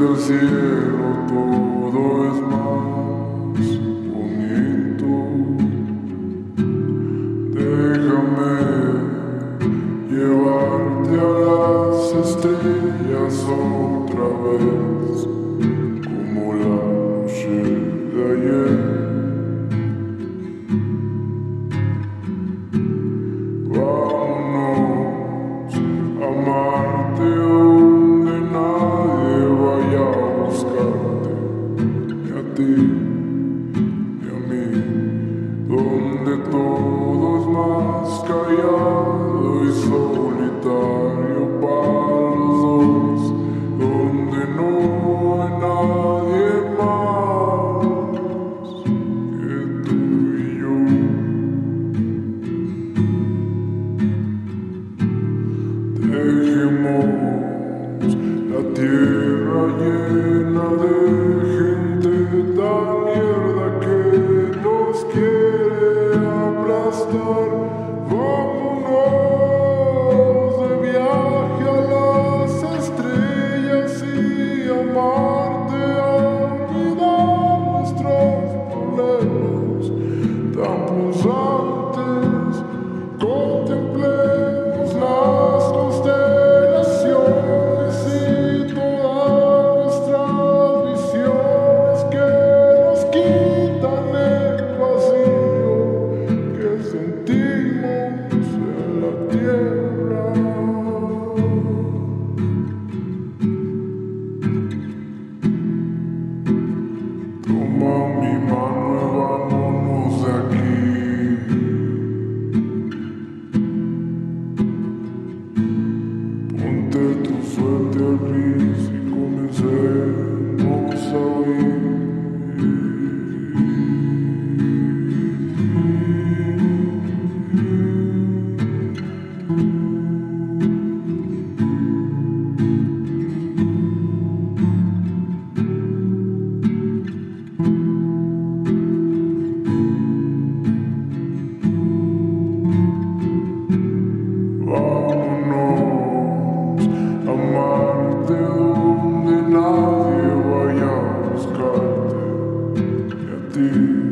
cielo todo es más bonito. Déjame llevarte a las estrellas otra vez, como la noche de ayer. donde todo es más callado y solitario para los dos, donde no hay nadie más que tú y yo. Dejemos la tierra llena. Tantos años you.